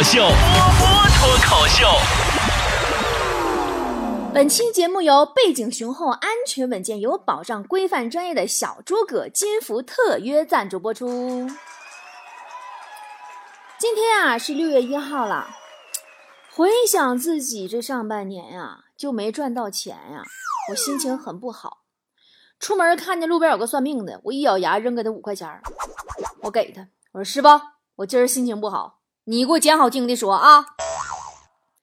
口秀，波波脱口秀。本期节目由背景雄厚、安全稳健、有保障、规范专业的小诸葛金服特约赞助播出。今天啊是六月一号了，回想自己这上半年呀就没赚到钱呀，我心情很不好。出门看见路边有个算命的，我一咬牙扔给他五块钱我给他，我说师傅，我今儿心情不好，你给我捡好听的说啊。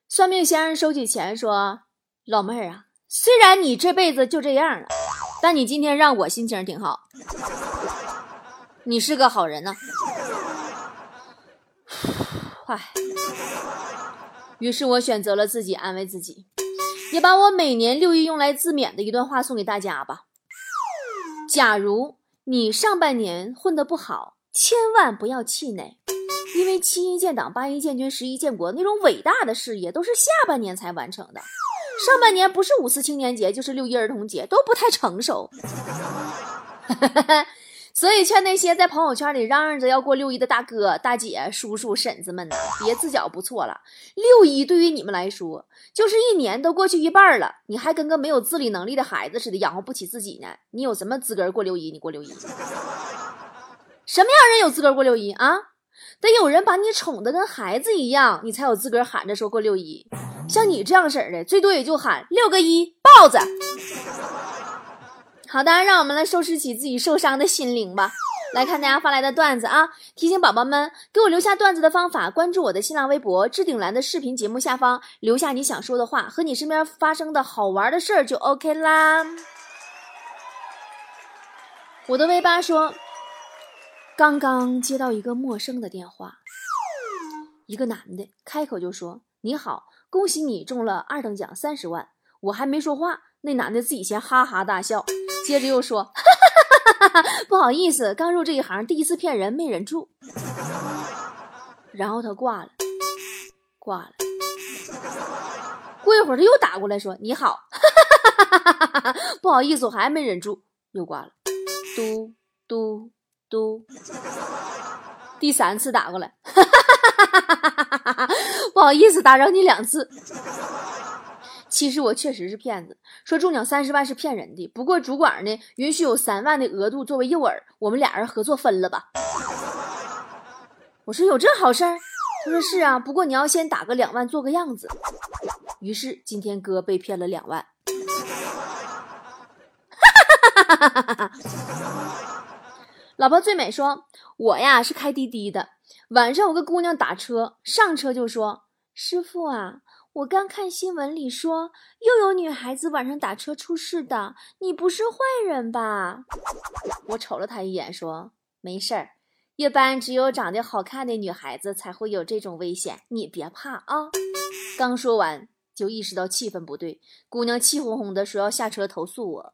算命先生收起钱说：“老妹儿啊，虽然你这辈子就这样了，但你今天让我心情挺好，你是个好人呢。”唉，于是我选择了自己安慰自己，也把我每年六一用来自勉的一段话送给大家吧。假如你上半年混得不好，千万不要气馁，因为七一建党、八一建军、十一建国那种伟大的事业都是下半年才完成的。上半年不是五四青年节，就是六一儿童节，都不太成熟。所以劝那些在朋友圈里嚷嚷着要过六一的大哥、大姐、叔叔、婶子们呐，别自觉不错了。六一对于你们来说，就是一年都过去一半了，你还跟个没有自理能力的孩子似的，养活不起自己呢。你有什么资格过六一？你过六一？什么样人有资格过六一啊？得有人把你宠得跟孩子一样，你才有资格喊着说过六一。像你这样式的，最多也就喊六个一豹子。好的，让我们来收拾起自己受伤的心灵吧。来看大家发来的段子啊！提醒宝宝们，给我留下段子的方法：关注我的新浪微博置顶栏的视频节目下方，留下你想说的话和你身边发生的好玩的事儿就 OK 啦。我的 V 八说，刚刚接到一个陌生的电话，一个男的开口就说：“你好，恭喜你中了二等奖三十万。”我还没说话，那男的自己先哈哈大笑。接着又说：“ 不好意思，刚入这一行，第一次骗人，没忍住。”然后他挂了，挂了。过一会儿他又打过来，说：“你好，不好意思，我还没忍住，又挂了。”嘟嘟嘟，第三次打过来，不好意思，打扰你两次。其实我确实是骗子，说中奖三十万是骗人的。不过主管呢允许有三万的额度作为诱饵，我们俩人合作分了吧。我说有这好事？他说是啊，不过你要先打个两万做个样子。于是今天哥被骗了两万。哈哈哈哈哈哈老婆最美说，我呀是开滴滴的，晚上有个姑娘打车，上车就说：“师傅啊。”我刚看新闻里说，又有女孩子晚上打车出事的，你不是坏人吧？我瞅了他一眼，说：“没事儿，一般只有长得好看的女孩子才会有这种危险，你别怕啊。”刚说完，就意识到气氛不对，姑娘气哄哄的说要下车投诉我。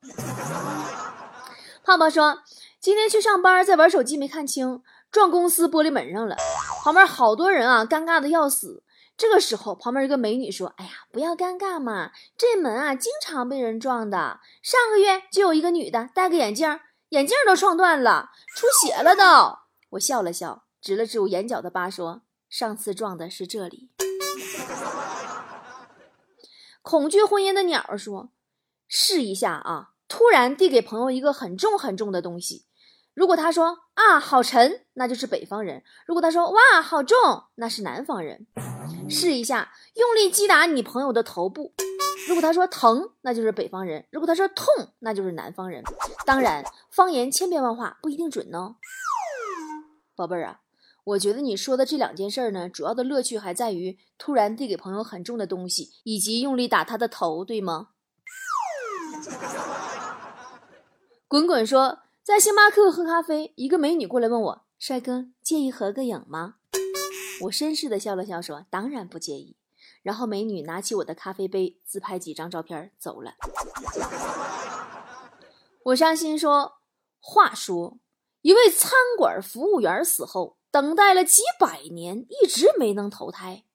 泡泡说：“今天去上班，在玩手机没看清，撞公司玻璃门上了，旁边好多人啊，尴尬的要死。”这个时候，旁边一个美女说：“哎呀，不要尴尬嘛，这门啊经常被人撞的。上个月就有一个女的戴个眼镜，眼镜都撞断了，出血了都。”我笑了笑，指了指我眼角的疤，说：“上次撞的是这里。”恐惧婚姻的鸟说：“试一下啊！”突然递给朋友一个很重很重的东西。如果他说啊好沉，那就是北方人；如果他说哇好重，那是南方人。试一下，用力击打你朋友的头部。如果他说疼，那就是北方人；如果他说痛，那就是南方人。当然，方言千变万化，不一定准哦。宝贝儿啊，我觉得你说的这两件事呢，主要的乐趣还在于突然递给朋友很重的东西，以及用力打他的头，对吗？滚滚说。在星巴克喝咖啡，一个美女过来问我：“帅哥，介意合个影吗？” 我绅士的笑了笑，说：“当然不介意。”然后美女拿起我的咖啡杯，自拍几张照片走了。我伤心说：“话说，一位餐馆服务员死后，等待了几百年，一直没能投胎。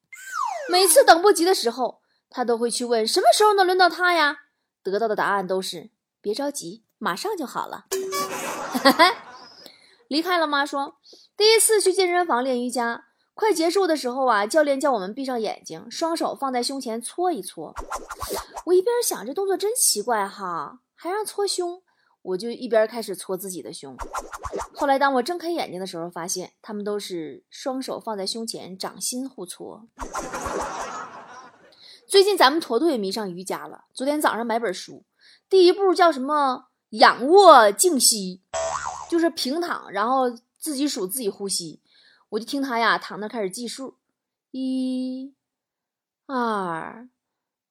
每次等不及的时候，他都会去问：什么时候能轮到他呀？得到的答案都是：别着急，马上就好了。离开了吗？说第一次去健身房练瑜伽，快结束的时候啊，教练叫我们闭上眼睛，双手放在胸前搓一搓。我一边想这动作真奇怪哈，还让搓胸，我就一边开始搓自己的胸。后来当我睁开眼睛的时候，发现他们都是双手放在胸前，掌心互搓。最近咱们坨坨也迷上瑜伽了。昨天早上买本书，第一步叫什么？仰卧静息，就是平躺，然后自己数自己呼吸。我就听他呀躺那开始计数，一、二、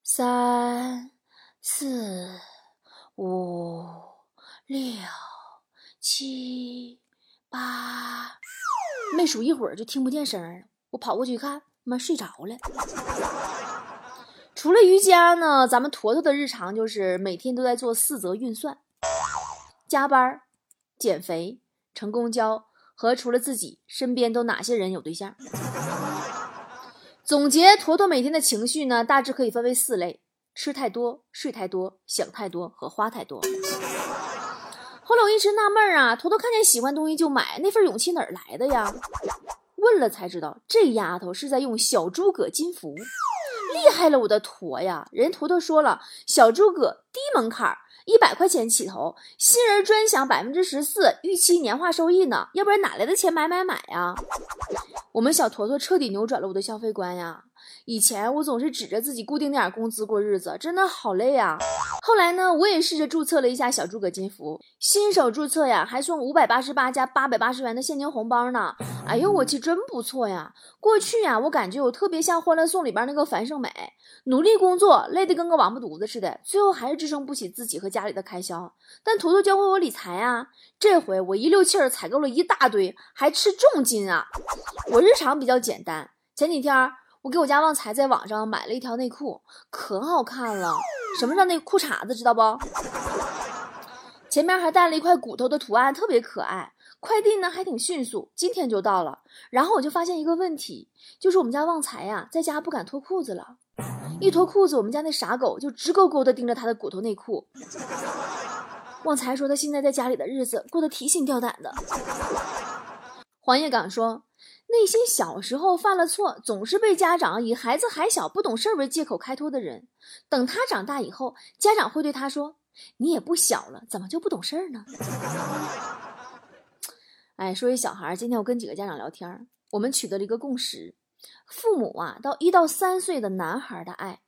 三、四、五、六、七、八，没数一会儿就听不见声了。我跑过去一看，妈睡着了。除了瑜伽呢，咱们坨坨的日常就是每天都在做四则运算：加班儿、减肥、乘公交和除了自己身边都哪些人有对象。总结坨坨每天的情绪呢，大致可以分为四类：吃太多、睡太多、想太多和花太多。后来我一直纳闷啊，坨坨看见喜欢东西就买，那份勇气哪儿来的呀？问了才知道，这丫头是在用小诸葛金服。厉害了，我的坨呀！人坨坨说了，小诸葛低门槛，一百块钱起投，新人专享百分之十四，预期年化收益呢。要不然哪来的钱买买买呀？我们小坨坨彻底扭转了我的消费观呀！以前我总是指着自己固定点工资过日子，真的好累啊。后来呢，我也试着注册了一下小诸葛金服，新手注册呀，还送五百八十八加八百八十元的现金红包呢。哎呦，我去，真不错呀！过去呀，我感觉我特别像《欢乐颂》里边那个樊胜美，努力工作，累得跟个王八犊子似的，最后还是支撑不起自己和家里的开销。但图图教会我理财啊，这回我一溜气儿采购了一大堆，还吃重金啊！我日常比较简单，前几天我给我家旺财在网上买了一条内裤，可好看了。什么叫那裤衩子，知道不？前面还带了一块骨头的图案，特别可爱。快递呢还挺迅速，今天就到了。然后我就发现一个问题，就是我们家旺财呀，在家不敢脱裤子了。一脱裤子，我们家那傻狗就直勾勾地盯着他的骨头内裤。旺财说他现在在家里的日子过得提心吊胆的。黄叶岗说，内心小时候犯了错，总是被家长以孩子还小不懂事为借口开脱的人，等他长大以后，家长会对他说：“你也不小了，怎么就不懂事呢？” 哎，说起小孩，今天我跟几个家长聊天，我们取得了一个共识：父母啊，到一到三岁的男孩的爱，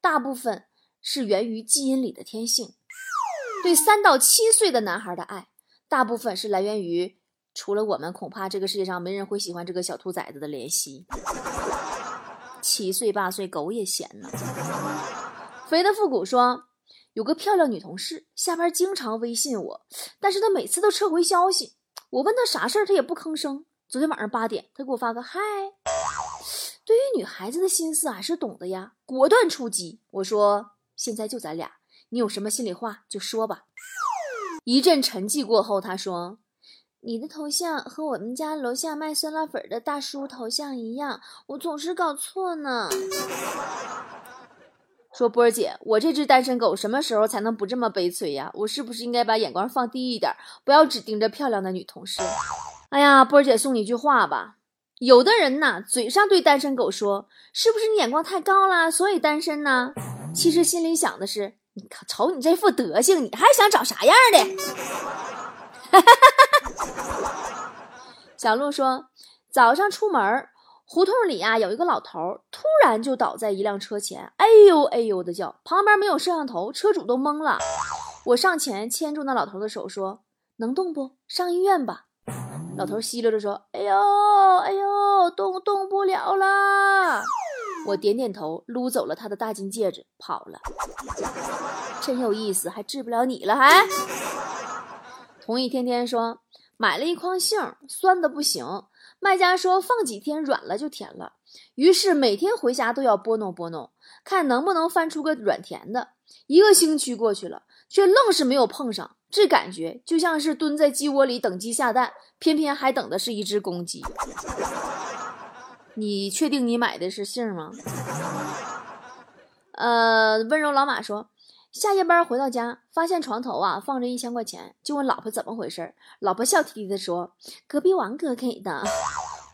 大部分是源于基因里的天性；对三到七岁的男孩的爱，大部分是来源于除了我们，恐怕这个世界上没人会喜欢这个小兔崽子的怜惜。七岁八岁，狗也嫌呢。肥的复古说，有个漂亮女同事，下班经常微信我，但是她每次都撤回消息。我问她啥事儿，他也不吭声。昨天晚上八点，她给我发个嗨。对于女孩子的心思还是懂的呀，果断出击。我说现在就咱俩，你有什么心里话就说吧。一阵沉寂过后，她说：“你的头像和我们家楼下卖酸辣粉的大叔头像一样，我总是搞错呢。”说波儿姐，我这只单身狗什么时候才能不这么悲催呀？我是不是应该把眼光放低一点，不要只盯着漂亮的女同事？哎呀，波儿姐送你一句话吧，有的人呐，嘴上对单身狗说，是不是你眼光太高了，所以单身呢？其实心里想的是，你看，瞅你这副德行，你还想找啥样的？哈哈哈小鹿说，早上出门。胡同里啊，有一个老头，突然就倒在一辆车前，哎呦哎呦的叫，旁边没有摄像头，车主都懵了。我上前牵住那老头的手，说：“能动不？上医院吧。”老头吸溜着说：“哎呦哎呦，动动不了啦。”我点点头，撸走了他的大金戒指，跑了。真有意思，还治不了你了还？同意天天说，买了一筐杏，酸的不行。卖家说放几天软了就甜了，于是每天回家都要拨弄拨弄，看能不能翻出个软甜的。一个星期过去了，却愣是没有碰上，这感觉就像是蹲在鸡窝里等鸡下蛋，偏偏还等的是一只公鸡。你确定你买的是杏吗？呃，温柔老马说。下夜班回到家，发现床头啊放着一千块钱，就问老婆怎么回事。老婆笑嘻嘻的说：“隔壁王哥给的。”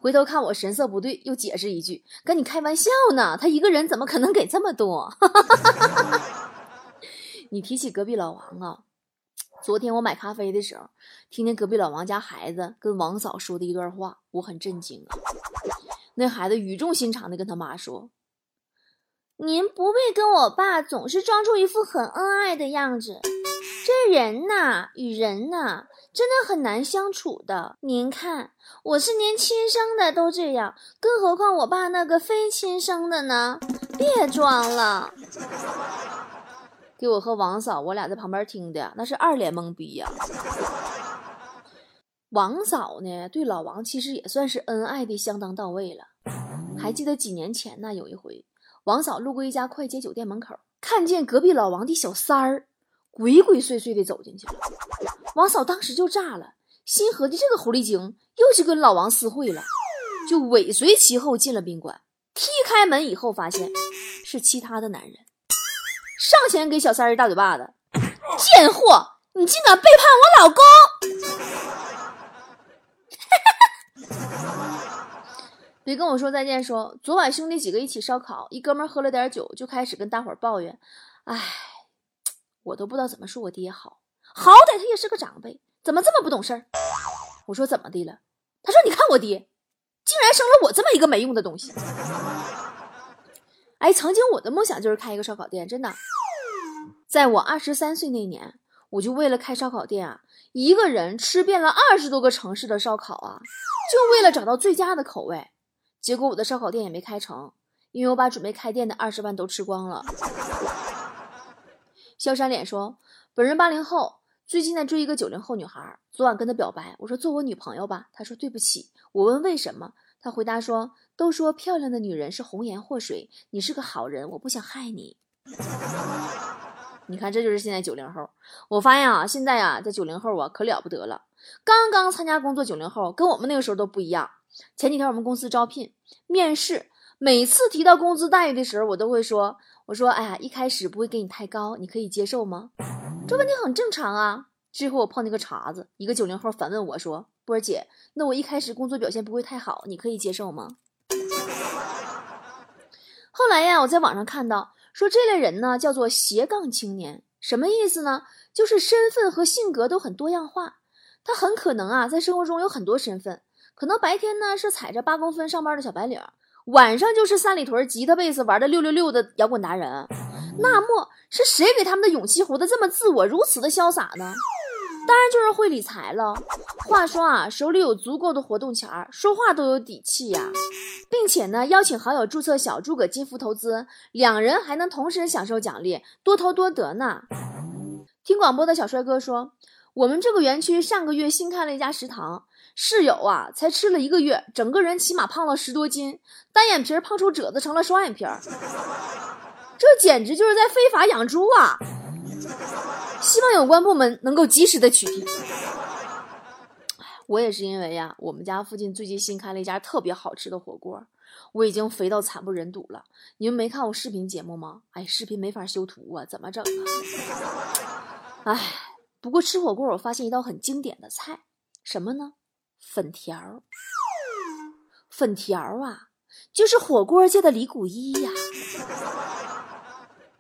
回头看我神色不对，又解释一句：“跟你开玩笑呢，他一个人怎么可能给这么多？” 你提起隔壁老王啊，昨天我买咖啡的时候，听见隔壁老王家孩子跟王嫂说的一段话，我很震惊啊。那孩子语重心长的跟他妈说：“您不必跟我爸总是装出一副很恩爱的样子，这人呐，与人呐。”真的很难相处的。您看，我是连亲生的都这样，更何况我爸那个非亲生的呢？别装了，给我和王嫂，我俩在旁边听的那是二脸懵逼呀。王嫂呢，对老王其实也算是恩爱的相当到位了。还记得几年前呢，有一回，王嫂路过一家快捷酒店门口，看见隔壁老王的小三儿鬼鬼祟祟的走进去了。王嫂当时就炸了，心合计这个狐狸精又去跟老王私会了，就尾随其后进了宾馆。踢开门以后，发现是其他的男人，上前给小三儿一大嘴巴子：“ 贱货，你竟敢背叛我老公！”别跟我说再见，说昨晚兄弟几个一起烧烤，一哥们喝了点酒，就开始跟大伙抱怨：“哎，我都不知道怎么说我爹好。”好歹他也是个长辈，怎么这么不懂事儿？我说怎么的了？他说：“你看我爹，竟然生了我这么一个没用的东西。”哎，曾经我的梦想就是开一个烧烤店，真的。在我二十三岁那年，我就为了开烧烤店啊，一个人吃遍了二十多个城市的烧烤啊，就为了找到最佳的口味。结果我的烧烤店也没开成，因为我把准备开店的二十万都吃光了。萧山脸说：“本人八零后。”最近在追一个九零后女孩，昨晚跟她表白，我说做我女朋友吧。她说对不起。我问为什么，她回答说：都说漂亮的女人是红颜祸水，你是个好人，我不想害你。你看，这就是现在九零后。我发现啊，现在啊，在九零后啊，可了不得了。刚刚参加工作九零后跟我们那个时候都不一样。前几天我们公司招聘面试，每次提到工资待遇的时候，我都会说：我说哎呀，一开始不会给你太高，你可以接受吗？这问题很正常啊。之后我碰见个茬子，一个九零后反问我说：“波儿姐，那我一开始工作表现不会太好，你可以接受吗？”后来呀，我在网上看到说这类人呢叫做斜杠青年，什么意思呢？就是身份和性格都很多样化。他很可能啊在生活中有很多身份，可能白天呢是踩着八公分上班的小白领，晚上就是三里屯吉他贝斯玩的六六六的摇滚达人。那么是谁给他们的勇气活得这么自我，如此的潇洒呢？当然就是会理财了。话说啊，手里有足够的活动钱儿，说话都有底气呀，并且呢，邀请好友注册小诸葛金服投资，两人还能同时享受奖励，多投多得呢。听广播的小帅哥说，我们这个园区上个月新开了一家食堂，室友啊，才吃了一个月，整个人起码胖了十多斤，单眼皮胖出褶子，成了双眼皮儿。这简直就是在非法养猪啊！希望有关部门能够及时的取缔。我也是因为呀，我们家附近最近新开了一家特别好吃的火锅，我已经肥到惨不忍睹了。你们没看我视频节目吗？哎，视频没法修图啊，怎么整啊？哎，不过吃火锅我发现一道很经典的菜，什么呢？粉条儿。粉条儿啊，就是火锅界的李谷一呀。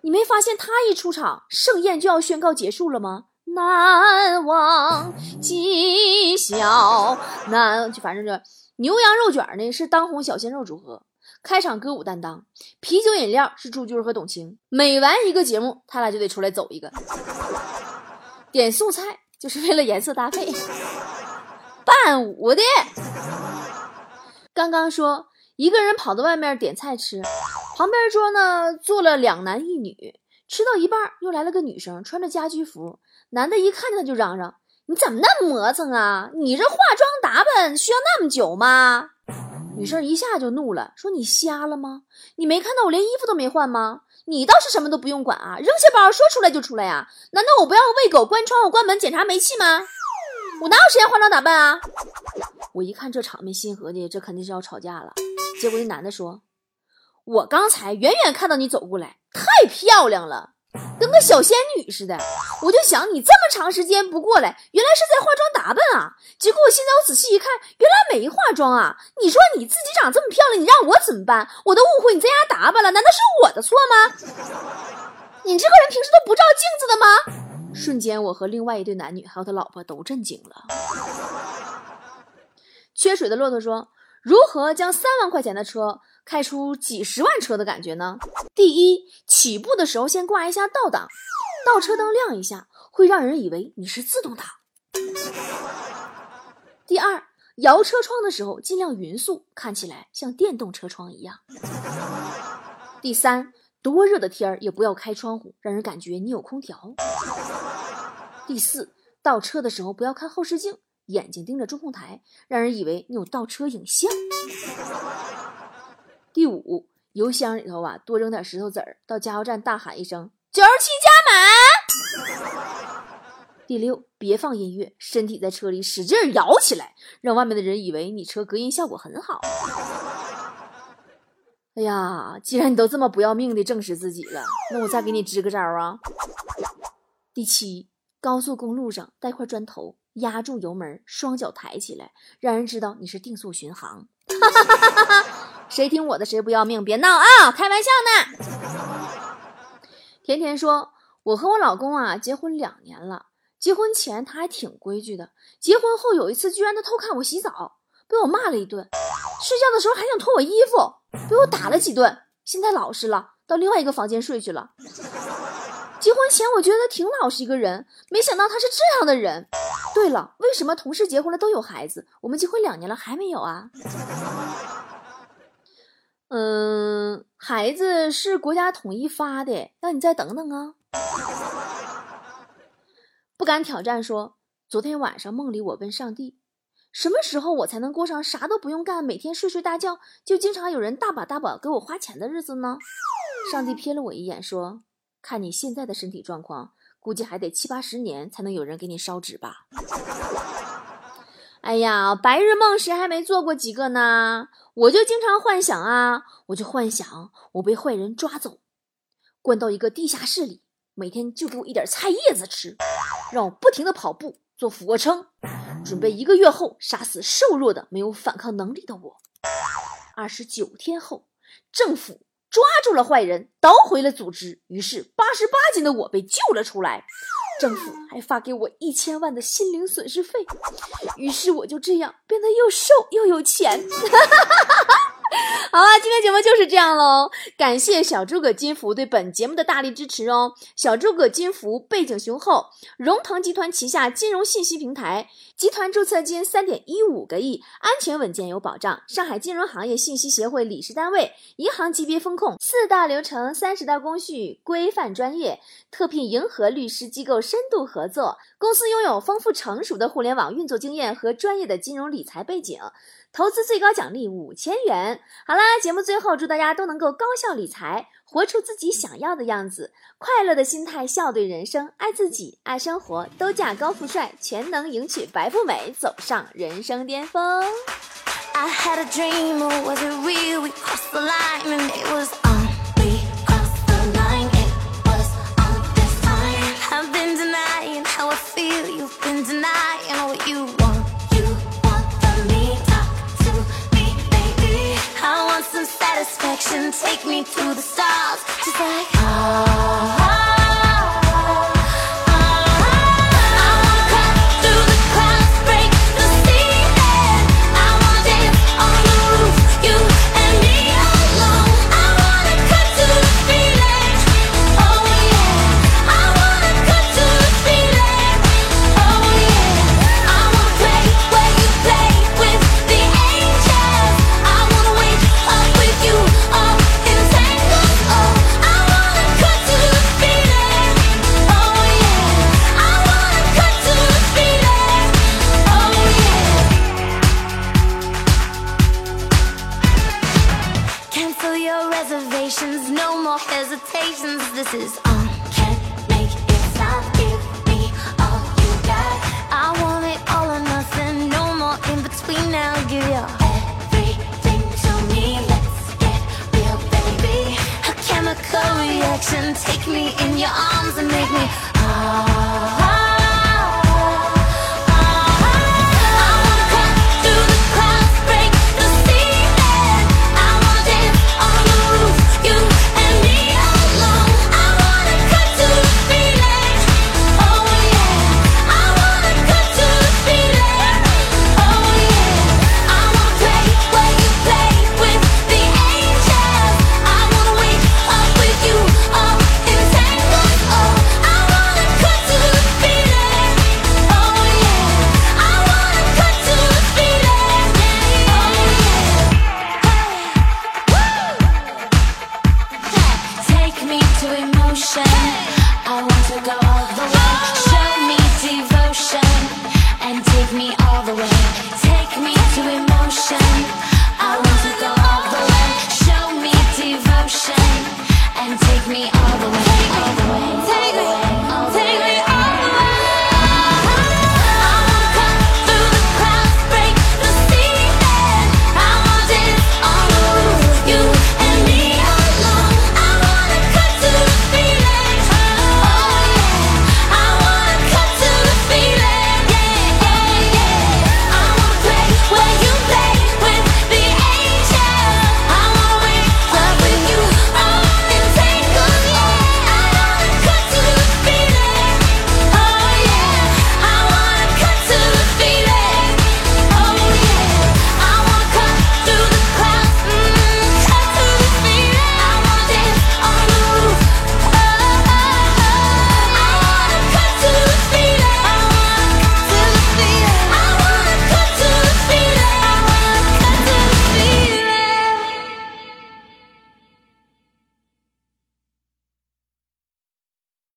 你没发现他一出场，盛宴就要宣告结束了吗？难忘今宵，难就反正这牛羊肉卷呢是当红小鲜肉组合，开场歌舞担当，啤酒饮料是朱军和董卿，每完一个节目，他俩就得出来走一个，点素菜就是为了颜色搭配，伴舞的，刚刚说。一个人跑到外面点菜吃，旁边桌呢坐了两男一女，吃到一半又来了个女生，穿着家居服。男的一看见他就嚷嚷：“你怎么那么磨蹭啊？你这化妆打扮需要那么久吗？”女生一下就怒了，说：“你瞎了吗？你没看到我连衣服都没换吗？你倒是什么都不用管啊，扔下包说出来就出来呀？难道我不要喂狗、关窗户、关门、检查煤气吗？我哪有时间化妆打扮啊？”我一看这场面，心合计这肯定是要吵架了。结果那男的说：“我刚才远远看到你走过来，太漂亮了。跟个小仙女似的。我就想你这么长时间不过来，原来是在化妆打扮啊。结果我现在我仔细一看，原来没化妆啊。你说你自己长这么漂亮，你让我怎么办？我都误会你在家打扮了，难道是我的错吗？你这个人平时都不照镜子的吗？瞬间，我和另外一对男女还有他老婆都震惊了。缺水的骆驼说：“如何将三万块钱的车开出几十万车的感觉呢？第一，起步的时候先挂一下倒档，倒车灯亮一下，会让人以为你是自动挡。第二，摇车窗的时候尽量匀速，看起来像电动车窗一样。第三，多热的天儿也不要开窗户，让人感觉你有空调。第四，倒车的时候不要看后视镜。”眼睛盯着中控台，让人以为你有倒车影像。第五，油箱里头啊多扔点石头子儿，到加油站大喊一声“九十七加满”。第六，别放音乐，身体在车里使劲摇起来，让外面的人以为你车隔音效果很好。哎呀，既然你都这么不要命的证实自己了，那我再给你支个招啊。第七，高速公路上带块砖头。压住油门，双脚抬起来，让人知道你是定速巡航。谁听我的，谁不要命！别闹啊，开玩笑呢。甜甜说：“我和我老公啊，结婚两年了。结婚前他还挺规矩的，结婚后有一次，居然他偷看我洗澡，被我骂了一顿。睡觉的时候还想脱我衣服，被我打了几顿。现在老实了，到另外一个房间睡去了。”结婚前我觉得挺老实一个人，没想到他是这样的人。对了，为什么同事结婚了都有孩子，我们结婚两年了还没有啊？嗯，孩子是国家统一发的，那你再等等啊。不敢挑战说，昨天晚上梦里我问上帝，什么时候我才能过上啥都不用干，每天睡睡大觉，就经常有人大把大把给我花钱的日子呢？上帝瞥了我一眼说。看你现在的身体状况，估计还得七八十年才能有人给你烧纸吧。哎呀，白日梦谁还没做过几个呢？我就经常幻想啊，我就幻想我被坏人抓走，关到一个地下室里，每天就给我一点菜叶子吃，让我不停的跑步做俯卧撑，准备一个月后杀死瘦弱的没有反抗能力的我。二十九天后，政府。抓住了坏人，捣毁了组织，于是八十八斤的我被救了出来。政府还发给我一千万的心灵损失费，于是我就这样变得又瘦又有钱。哈哈哈哈哈 好了，今天节目就是这样喽。感谢小诸葛金服对本节目的大力支持哦。小诸葛金服背景雄厚，荣腾集团旗下金融信息平台，集团注册金三点一五个亿，安全稳健有保障。上海金融行业信息协会理事单位，银行级别风控，四大流程，三十道工序，规范专业，特聘银河律师机构深度合作。公司拥有丰富成熟的互联网运作经验和专业的金融理财背景。投资最高奖励五千元。好啦，节目最后祝大家都能够高效理财，活出自己想要的样子，快乐的心态笑对人生，爱自己，爱生活，都嫁高富帅，全能迎娶白富美，走上人生巅峰。I had a dream, or was it real? We crossed the line, and it was on. We crossed the line, it was on this time. I've been denying how I feel, you've been denying. Take me to the stars, just like oh. chemical reaction. Take me in your arms and make me. Oh.